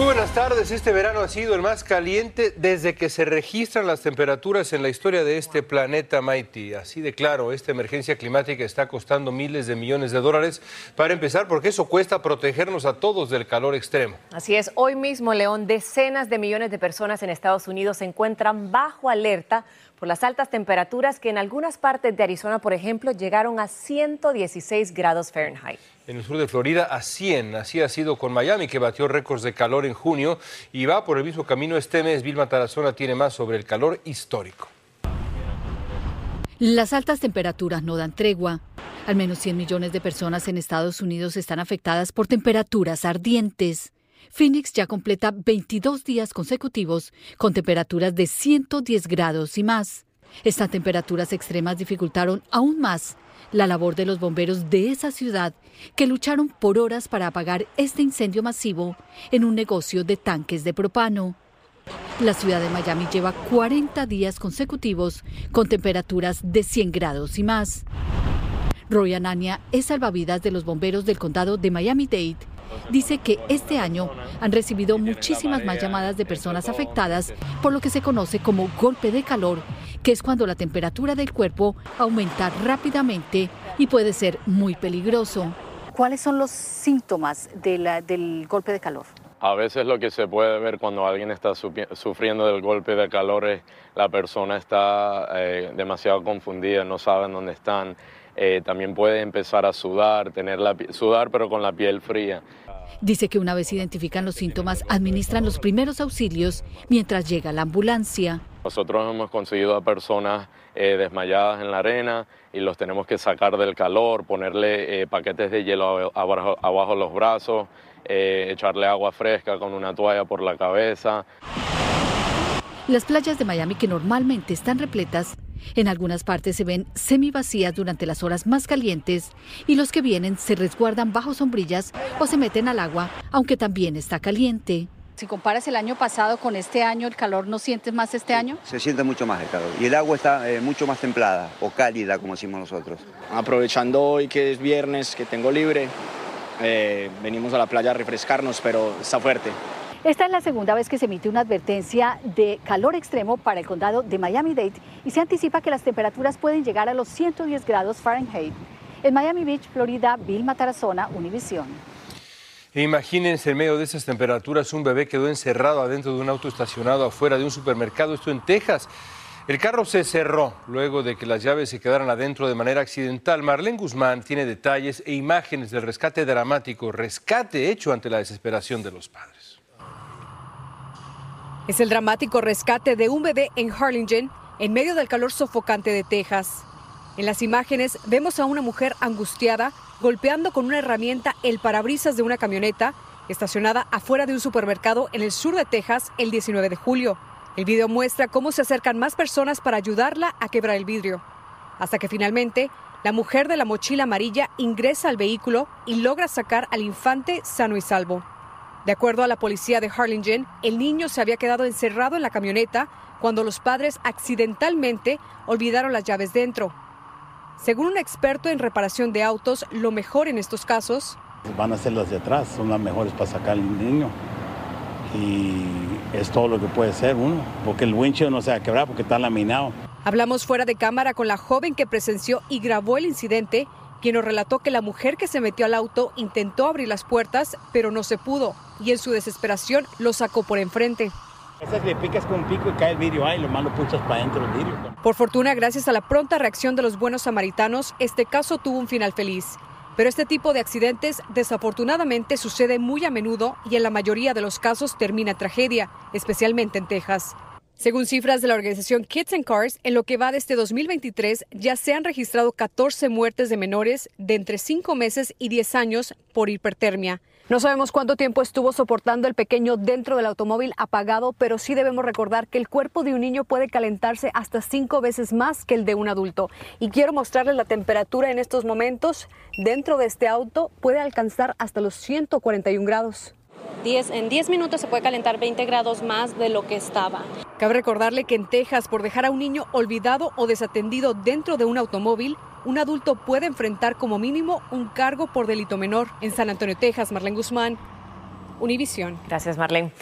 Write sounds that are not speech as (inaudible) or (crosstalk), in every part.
Muy buenas tardes. Este verano ha sido el más caliente desde que se registran las temperaturas en la historia de este planeta Mighty. Así de claro, esta emergencia climática está costando miles de millones de dólares para empezar, porque eso cuesta protegernos a todos del calor extremo. Así es, hoy mismo, León, decenas de millones de personas en Estados Unidos se encuentran bajo alerta por las altas temperaturas que en algunas partes de Arizona, por ejemplo, llegaron a 116 grados Fahrenheit. En el sur de Florida a 100, así ha sido con Miami, que batió récords de calor en junio y va por el mismo camino este mes. Vilma Tarazona tiene más sobre el calor histórico. Las altas temperaturas no dan tregua. Al menos 100 millones de personas en Estados Unidos están afectadas por temperaturas ardientes. Phoenix ya completa 22 días consecutivos con temperaturas de 110 grados y más. Estas temperaturas extremas dificultaron aún más la labor de los bomberos de esa ciudad que lucharon por horas para apagar este incendio masivo en un negocio de tanques de propano. La ciudad de Miami lleva 40 días consecutivos con temperaturas de 100 grados y más. Roy Anania es salvavidas de los bomberos del condado de Miami-Dade dice que este año han recibido muchísimas más llamadas de personas afectadas por lo que se conoce como golpe de calor, que es cuando la temperatura del cuerpo aumenta rápidamente y puede ser muy peligroso. ¿Cuáles son los síntomas del golpe de calor? A veces lo que se puede ver cuando alguien está sufriendo del golpe de calor es la persona está eh, demasiado confundida, no saben dónde están. Eh, también puede empezar a sudar, tener la, sudar pero con la piel fría. Dice que una vez identifican los síntomas, administran los primeros auxilios mientras llega la ambulancia. Nosotros hemos conseguido a personas eh, desmayadas en la arena y los tenemos que sacar del calor, ponerle eh, paquetes de hielo abajo, abajo los brazos, echarle agua fresca con una toalla por la cabeza. Las playas de Miami, que normalmente están repletas, en algunas partes se ven semivacías durante las horas más calientes y los que vienen se resguardan bajo sombrillas o se meten al agua, aunque también está caliente. Si comparas el año pasado con este año, ¿el calor no sientes más este año? Se siente mucho más el calor y el agua está eh, mucho más templada o cálida, como decimos nosotros. Aprovechando hoy que es viernes, que tengo libre, eh, venimos a la playa a refrescarnos, pero está fuerte. Esta es la segunda vez que se emite una advertencia de calor extremo para el condado de Miami-Dade y se anticipa que las temperaturas pueden llegar a los 110 grados Fahrenheit. En Miami Beach, Florida, Bill Matarazona, Univision. Imagínense en medio de esas temperaturas un bebé quedó encerrado adentro de un auto estacionado afuera de un supermercado, esto en Texas. El carro se cerró luego de que las llaves se quedaran adentro de manera accidental. Marlene Guzmán tiene detalles e imágenes del rescate dramático, rescate hecho ante la desesperación de los padres. Es el dramático rescate de un bebé en Harlingen en medio del calor sofocante de Texas. En las imágenes vemos a una mujer angustiada golpeando con una herramienta el parabrisas de una camioneta estacionada afuera de un supermercado en el sur de Texas el 19 de julio. El video muestra cómo se acercan más personas para ayudarla a quebrar el vidrio, hasta que finalmente la mujer de la mochila amarilla ingresa al vehículo y logra sacar al infante sano y salvo. De acuerdo a la policía de Harlingen, el niño se había quedado encerrado en la camioneta cuando los padres accidentalmente olvidaron las llaves dentro. Según un experto en reparación de autos, lo mejor en estos casos van a ser las de atrás, son las mejores para sacar al niño. Y es todo lo que puede ser uno, porque el wincho no se va a quebrar porque está laminado. Hablamos fuera de cámara con la joven que presenció y grabó el incidente, quien nos relató que la mujer que se metió al auto intentó abrir las puertas, pero no se pudo y en su desesperación lo sacó por enfrente. le picas con un pico y cae el vidrio ahí, lo malo puchas para adentro el vidrio. Por fortuna, gracias a la pronta reacción de los buenos samaritanos, este caso tuvo un final feliz. Pero este tipo de accidentes desafortunadamente sucede muy a menudo y en la mayoría de los casos termina tragedia, especialmente en Texas. Según cifras de la organización Kids and Cars, en lo que va de este 2023 ya se han registrado 14 muertes de menores de entre 5 meses y 10 años por hipertermia. No sabemos cuánto tiempo estuvo soportando el pequeño dentro del automóvil apagado, pero sí debemos recordar que el cuerpo de un niño puede calentarse hasta cinco veces más que el de un adulto. Y quiero mostrarles la temperatura en estos momentos. Dentro de este auto puede alcanzar hasta los 141 grados. En 10 minutos se puede calentar 20 grados más de lo que estaba. Cabe recordarle que en Texas, por dejar a un niño olvidado o desatendido dentro de un automóvil, un adulto puede enfrentar como mínimo un cargo por delito menor. En San Antonio, Texas, Marlene Guzmán, Univisión. Gracias, Marlene.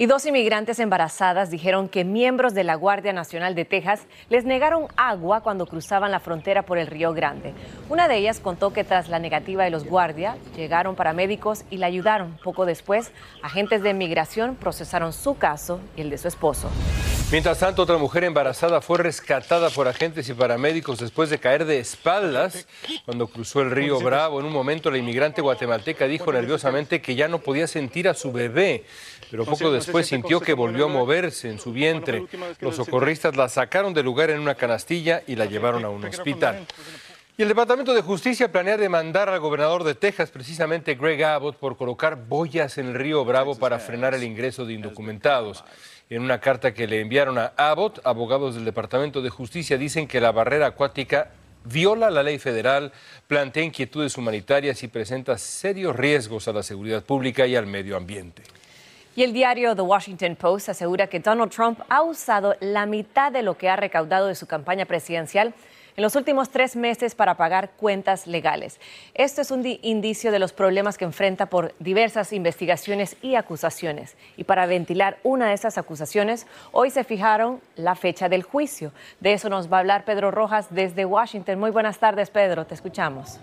Y dos inmigrantes embarazadas dijeron que miembros de la Guardia Nacional de Texas les negaron agua cuando cruzaban la frontera por el Río Grande. Una de ellas contó que tras la negativa de los guardias, llegaron paramédicos y la ayudaron. Poco después, agentes de inmigración procesaron su caso y el de su esposo. Mientras tanto, otra mujer embarazada fue rescatada por agentes y paramédicos después de caer de espaldas cuando cruzó el río Bravo. En un momento, la inmigrante guatemalteca dijo nerviosamente que ya no podía sentir a su bebé pero poco después sintió que volvió a moverse en su vientre. Los socorristas la sacaron del lugar en una canastilla y la llevaron a un hospital. Y el Departamento de Justicia planea demandar al gobernador de Texas, precisamente Greg Abbott, por colocar boyas en el río Bravo para frenar el ingreso de indocumentados. En una carta que le enviaron a Abbott, abogados del Departamento de Justicia dicen que la barrera acuática viola la ley federal, plantea inquietudes humanitarias y presenta serios riesgos a la seguridad pública y al medio ambiente. Y el diario The Washington Post asegura que Donald Trump ha usado la mitad de lo que ha recaudado de su campaña presidencial en los últimos tres meses para pagar cuentas legales. Esto es un indicio de los problemas que enfrenta por diversas investigaciones y acusaciones. Y para ventilar una de esas acusaciones, hoy se fijaron la fecha del juicio. De eso nos va a hablar Pedro Rojas desde Washington. Muy buenas tardes, Pedro. Te escuchamos.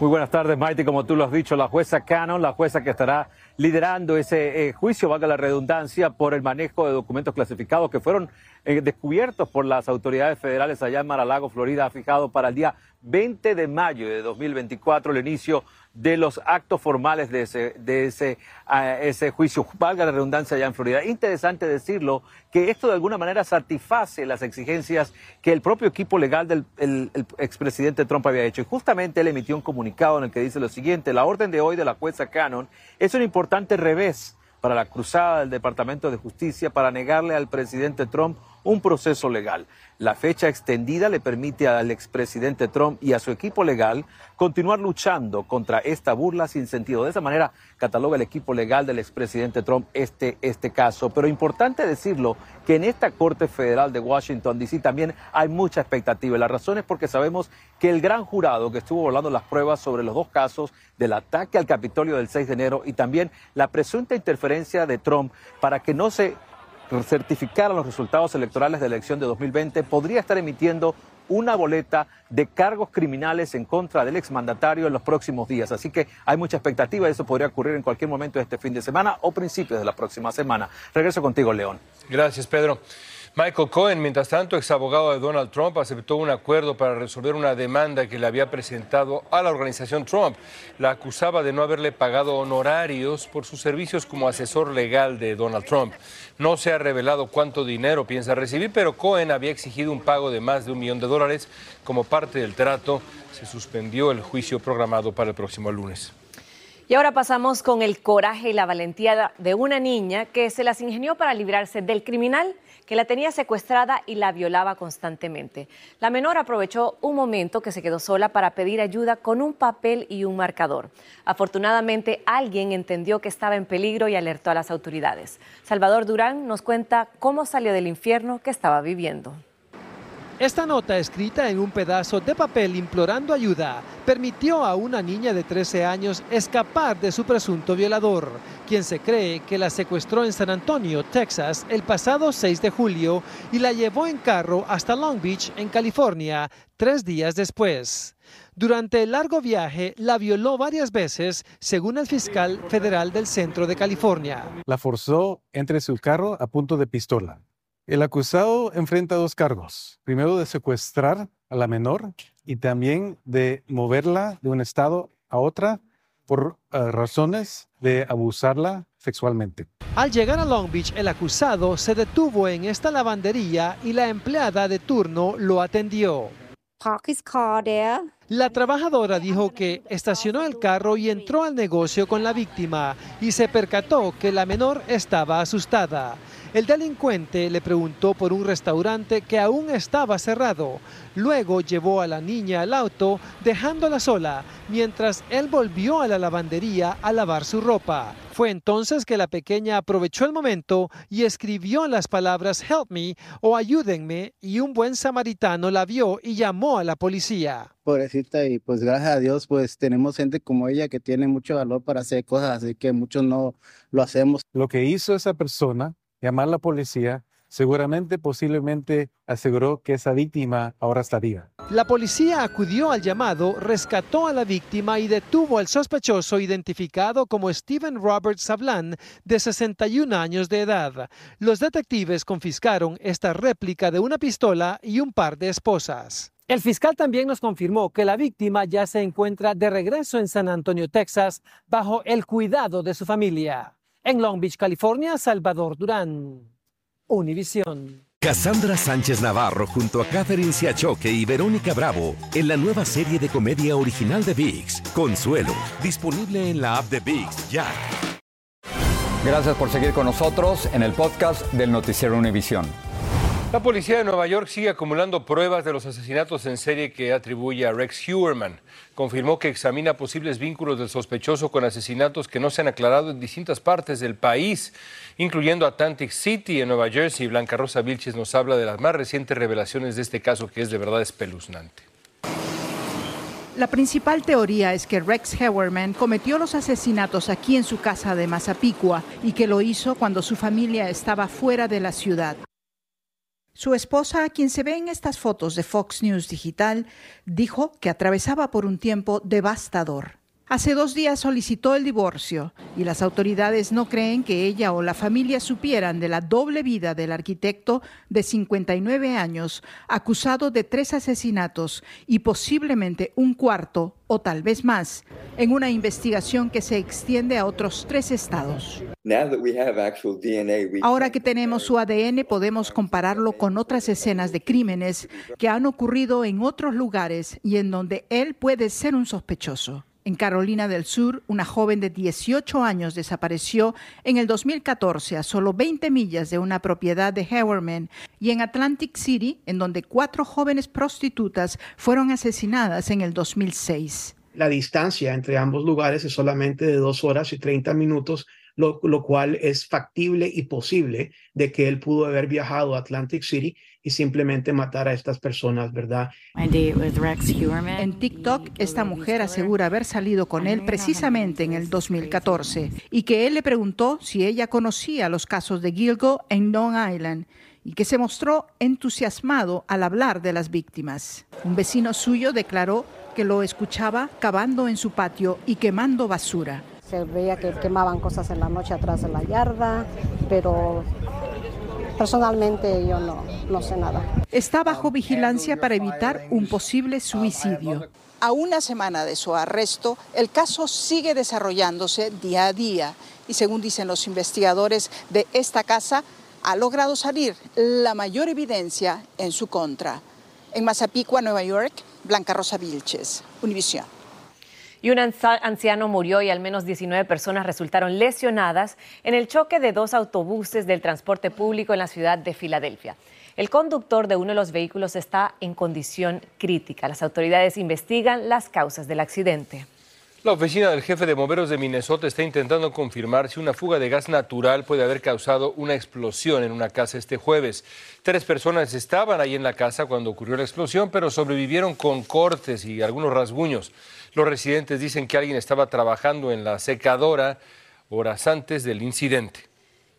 Muy buenas tardes, Maite. Como tú lo has dicho, la jueza Cannon, la jueza que estará liderando ese eh, juicio, valga la redundancia, por el manejo de documentos clasificados que fueron eh, descubiertos por las autoridades federales allá en Mar-a-Lago, Florida, ha fijado para el día 20 de mayo de 2024 el inicio de los actos formales de ese, de ah, ese juicio, valga la redundancia allá en Florida. Interesante decirlo, que esto de alguna manera satisface las exigencias que el propio equipo legal del el, expresidente Trump había hecho. Y justamente él emitió un comunicado en el que dice lo siguiente, la orden de hoy de la jueza Cannon es un importante revés para la cruzada del Departamento de Justicia para negarle al presidente Trump un proceso legal. La fecha extendida le permite al expresidente Trump y a su equipo legal continuar luchando contra esta burla sin sentido. De esa manera cataloga el equipo legal del expresidente Trump este, este caso. Pero importante decirlo que en esta Corte Federal de Washington, D.C. también hay mucha expectativa. La razón es porque sabemos que el gran jurado que estuvo volando las pruebas sobre los dos casos del ataque al Capitolio del 6 de enero y también la presunta interferencia de Trump para que no se certificaran los resultados electorales de la elección de 2020, podría estar emitiendo una boleta de cargos criminales en contra del exmandatario en los próximos días. Así que hay mucha expectativa y eso podría ocurrir en cualquier momento de este fin de semana o principios de la próxima semana. Regreso contigo, León. Gracias, Pedro. Michael Cohen, mientras tanto, ex abogado de Donald Trump, aceptó un acuerdo para resolver una demanda que le había presentado a la organización Trump. La acusaba de no haberle pagado honorarios por sus servicios como asesor legal de Donald Trump. No se ha revelado cuánto dinero piensa recibir, pero Cohen había exigido un pago de más de un millón de dólares como parte del trato. Se suspendió el juicio programado para el próximo lunes. Y ahora pasamos con el coraje y la valentía de una niña que se las ingenió para librarse del criminal que la tenía secuestrada y la violaba constantemente. La menor aprovechó un momento que se quedó sola para pedir ayuda con un papel y un marcador. Afortunadamente, alguien entendió que estaba en peligro y alertó a las autoridades. Salvador Durán nos cuenta cómo salió del infierno que estaba viviendo. Esta nota escrita en un pedazo de papel implorando ayuda permitió a una niña de 13 años escapar de su presunto violador, quien se cree que la secuestró en San Antonio, Texas, el pasado 6 de julio y la llevó en carro hasta Long Beach, en California, tres días después. Durante el largo viaje, la violó varias veces, según el fiscal federal del centro de California. La forzó entre su carro a punto de pistola el acusado enfrenta dos cargos. Primero de secuestrar a la menor y también de moverla de un estado a otra por eh, razones de abusarla sexualmente. Al llegar a Long Beach, el acusado se detuvo en esta lavandería y la empleada de turno lo atendió. La trabajadora dijo que estacionó el carro y entró al negocio con la víctima y se percató que la menor estaba asustada. El delincuente le preguntó por un restaurante que aún estaba cerrado. Luego llevó a la niña al auto dejándola sola mientras él volvió a la lavandería a lavar su ropa. Fue entonces que la pequeña aprovechó el momento y escribió las palabras Help me o ayúdenme y un buen samaritano la vio y llamó a la policía. Pobrecita y pues gracias a Dios pues tenemos gente como ella que tiene mucho valor para hacer cosas así que muchos no lo hacemos. Lo que hizo esa persona llamar a la policía, seguramente, posiblemente aseguró que esa víctima ahora está viva. La policía acudió al llamado, rescató a la víctima y detuvo al sospechoso identificado como Steven Robert Sablan, de 61 años de edad. Los detectives confiscaron esta réplica de una pistola y un par de esposas. El fiscal también nos confirmó que la víctima ya se encuentra de regreso en San Antonio, Texas, bajo el cuidado de su familia. En Long Beach, California, Salvador Durán, Univisión. Cassandra Sánchez Navarro junto a Catherine Siachoque y Verónica Bravo en la nueva serie de comedia original de VIX, Consuelo, disponible en la app de VIX ya. Gracias por seguir con nosotros en el podcast del Noticiero Univisión. La policía de Nueva York sigue acumulando pruebas de los asesinatos en serie que atribuye a Rex Huerman. Confirmó que examina posibles vínculos del sospechoso con asesinatos que no se han aclarado en distintas partes del país, incluyendo Atlantic City en Nueva Jersey. Blanca Rosa Vilches nos habla de las más recientes revelaciones de este caso que es de verdad espeluznante. La principal teoría es que Rex Hewerman cometió los asesinatos aquí en su casa de Mazapicua y que lo hizo cuando su familia estaba fuera de la ciudad. Su esposa, quien se ve en estas fotos de Fox News Digital, dijo que atravesaba por un tiempo devastador. Hace dos días solicitó el divorcio y las autoridades no creen que ella o la familia supieran de la doble vida del arquitecto de 59 años, acusado de tres asesinatos y posiblemente un cuarto o tal vez más, en una investigación que se extiende a otros tres estados. Ahora que tenemos su ADN podemos compararlo con otras escenas de crímenes que han ocurrido en otros lugares y en donde él puede ser un sospechoso. En Carolina del Sur, una joven de 18 años desapareció en el 2014 a solo 20 millas de una propiedad de Hewerman y en Atlantic City, en donde cuatro jóvenes prostitutas fueron asesinadas en el 2006. La distancia entre ambos lugares es solamente de dos horas y 30 minutos, lo, lo cual es factible y posible de que él pudo haber viajado a Atlantic City y simplemente matar a estas personas, ¿verdad? En TikTok, esta mujer asegura haber salido con él precisamente en el 2014 y que él le preguntó si ella conocía los casos de Gilgo en Long Island y que se mostró entusiasmado al hablar de las víctimas. Un vecino suyo declaró que lo escuchaba cavando en su patio y quemando basura. Se veía que quemaban cosas en la noche atrás de la yarda, pero Personalmente yo no, no sé nada. Está bajo vigilancia para evitar un posible suicidio. A una semana de su arresto, el caso sigue desarrollándose día a día y según dicen los investigadores de esta casa, ha logrado salir la mayor evidencia en su contra. En Mazapicua, Nueva York, Blanca Rosa Vilches, Univisión y un anciano murió y al menos 19 personas resultaron lesionadas en el choque de dos autobuses del transporte público en la ciudad de Filadelfia. El conductor de uno de los vehículos está en condición crítica. Las autoridades investigan las causas del accidente. La oficina del jefe de bomberos de Minnesota está intentando confirmar si una fuga de gas natural puede haber causado una explosión en una casa este jueves. Tres personas estaban ahí en la casa cuando ocurrió la explosión, pero sobrevivieron con cortes y algunos rasguños. Los residentes dicen que alguien estaba trabajando en la secadora horas antes del incidente.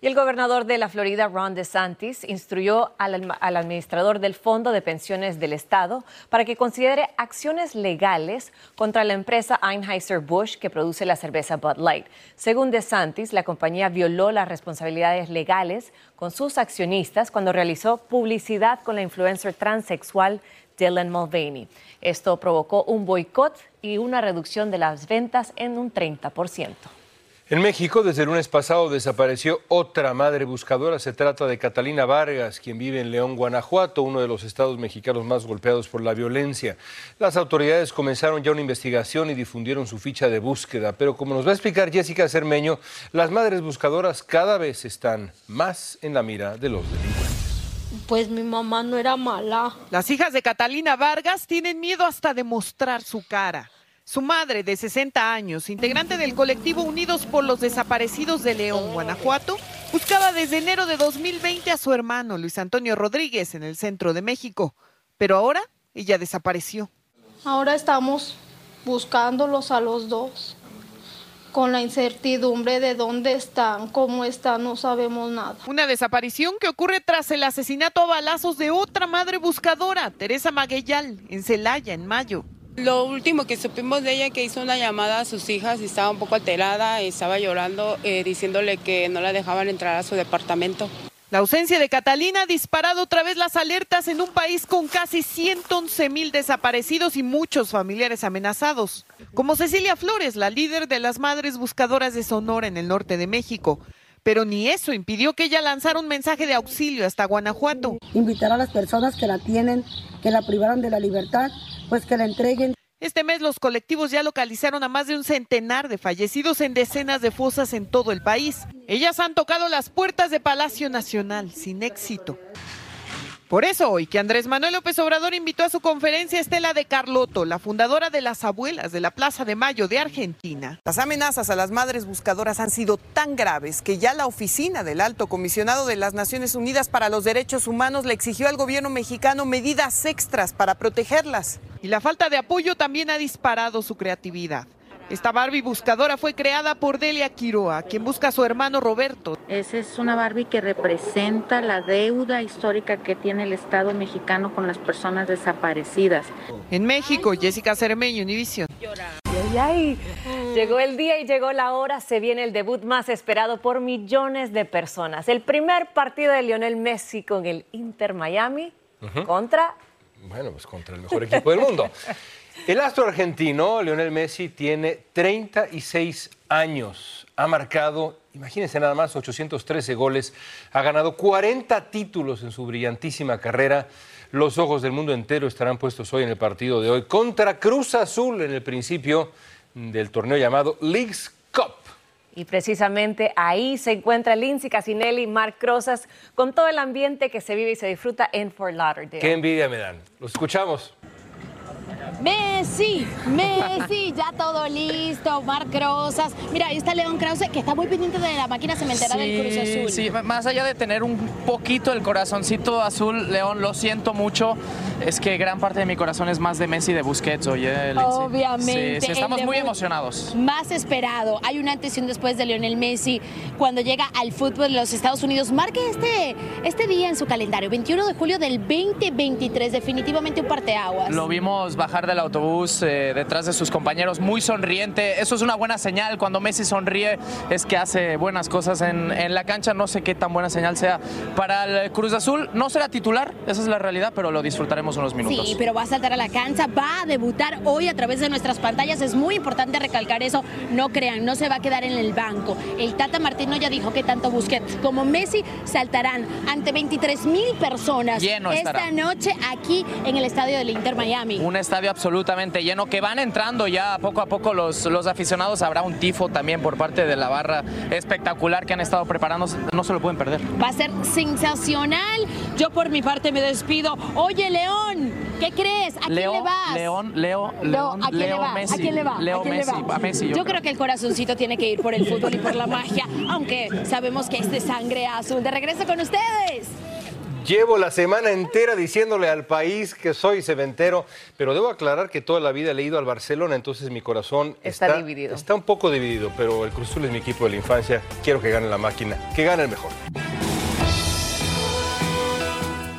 Y el gobernador de la Florida, Ron DeSantis, instruyó al, administrador del Fondo de Pensiones del Estado para que considere acciones legales contra la empresa Anheuser-Busch que produce la cerveza Bud Light. Según DeSantis, la compañía violó las responsabilidades legales con sus accionistas cuando realizó publicidad con la influencer transexual Dylan Mulvaney. Esto provocó un boicot y una reducción de las ventas en un 30%. En México, desde el lunes pasado, desapareció otra madre buscadora. Se trata de Catalina Vargas, quien vive en León, Guanajuato, uno de los estados mexicanos más golpeados por la violencia. Las autoridades comenzaron ya una investigación y difundieron su ficha de búsqueda. Pero como nos va a explicar Jessica Cermeño, las madres buscadoras cada vez están más en la mira de los delincuentes. Pues mi mamá no era mala. Las hijas de Catalina Vargas tienen miedo hasta de mostrar su cara. Su madre, de 60 años, integrante del colectivo Unidos por los Desaparecidos de León, Guanajuato, buscaba desde enero de 2020 a su hermano Luis Antonio Rodríguez en el centro de México. Pero ahora ella desapareció. Ahora estamos buscándolos a los dos. Con la incertidumbre de dónde están, cómo están, no sabemos nada. Una desaparición que ocurre tras el asesinato a balazos de otra madre buscadora, Teresa Magueyal, en Celaya, en mayo. Lo último que supimos de ella que hizo una llamada a sus hijas y estaba un poco alterada, estaba llorando, eh, diciéndole que no la dejaban entrar a su departamento. La ausencia de Catalina ha disparado otra vez las alertas en un país con casi 111 mil desaparecidos y muchos familiares amenazados. Como Cecilia Flores, la líder de las Madres Buscadoras de Sonora en el norte de México. Pero ni eso impidió que ella lanzara un mensaje de auxilio hasta Guanajuato. Invitar a las personas que la tienen, que la privaron de la libertad, pues que la entreguen. Este mes los colectivos ya localizaron a más de un centenar de fallecidos en decenas de fosas en todo el país. Ellas han tocado las puertas de Palacio Nacional sin éxito. Por eso hoy que Andrés Manuel López Obrador invitó a su conferencia a Estela de Carlotto, la fundadora de las abuelas de la Plaza de Mayo de Argentina. Las amenazas a las madres buscadoras han sido tan graves que ya la oficina del Alto Comisionado de las Naciones Unidas para los Derechos Humanos le exigió al gobierno mexicano medidas extras para protegerlas. Y la falta de apoyo también ha disparado su creatividad. Esta Barbie buscadora fue creada por Delia Quiroa, quien busca a su hermano Roberto. Esa es una Barbie que representa la deuda histórica que tiene el Estado mexicano con las personas desaparecidas. En México, Jessica Cermeño, Univision. Ay, Llegó el día y llegó la hora. Se viene el debut más esperado por millones de personas. El primer partido de Lionel Messi con el Inter Miami contra. Bueno, pues contra el mejor equipo del mundo. (laughs) El astro argentino, Lionel Messi, tiene 36 años. Ha marcado, imagínense nada más, 813 goles. Ha ganado 40 títulos en su brillantísima carrera. Los ojos del mundo entero estarán puestos hoy en el partido de hoy contra Cruz Azul en el principio del torneo llamado Leagues Cup. Y precisamente ahí se encuentra Lindsay Casinelli, Marc Rosas, con todo el ambiente que se vive y se disfruta en Fort Lauderdale. Qué envidia me dan. Los escuchamos. Messi, Messi, ya todo listo, Marc Rosas. Mira, ahí está León Krause, que está muy pendiente de la máquina cementera del Cruz Azul. Sí, más allá de tener un poquito el corazoncito azul, León, lo siento mucho. Es que gran parte de mi corazón es más de Messi y de Busquets, oye, Lindsay. Obviamente. Sí, sí, estamos muy emocionados. Más esperado. Hay un antes y un después de Lionel Messi cuando llega al fútbol de los Estados Unidos. Marque este, este día en su calendario, 21 de julio del 2023. Definitivamente un parteaguas. Lo vimos bajar del autobús eh, detrás de sus compañeros, muy sonriente. Eso es una buena señal. Cuando Messi sonríe es que hace buenas cosas en, en la cancha. No sé qué tan buena señal sea para el Cruz Azul. No será titular, esa es la realidad, pero lo disfrutaremos unos minutos. Sí, pero va a saltar a la cancha, va a debutar hoy a través de nuestras pantallas. Es muy importante recalcar eso. No crean, no se va a quedar en el banco. El Tata Martino ya dijo que tanto Busquets como Messi saltarán ante 23 mil personas Lleno esta estará. noche aquí en el estadio del Inter Miami. Un estadio absolutamente lleno, que van entrando ya poco a poco los, los aficionados. Habrá un tifo también por parte de la barra espectacular que han estado preparando. No se lo pueden perder. Va a ser sensacional. Yo por mi parte me despido. Oye, León, ¿qué crees? ¿A quién Leo, le vas? León, Leo, León, ¿a quién Leo le va? Messi. ¿A quién le va? Leo ¿A quién le Messi, va? a Messi, yo Yo, creo. creo que el corazoncito tiene que ir por el fútbol y por la magia, aunque sabemos que es de sangre azul. De regreso con ustedes. Llevo la semana entera diciéndole al país que soy cementero, pero debo aclarar que toda la vida he leído al Barcelona, entonces mi corazón Está dividido. Está un poco dividido, pero el Cruz Azul es mi equipo de la infancia. Quiero que gane la máquina, que gane el mejor.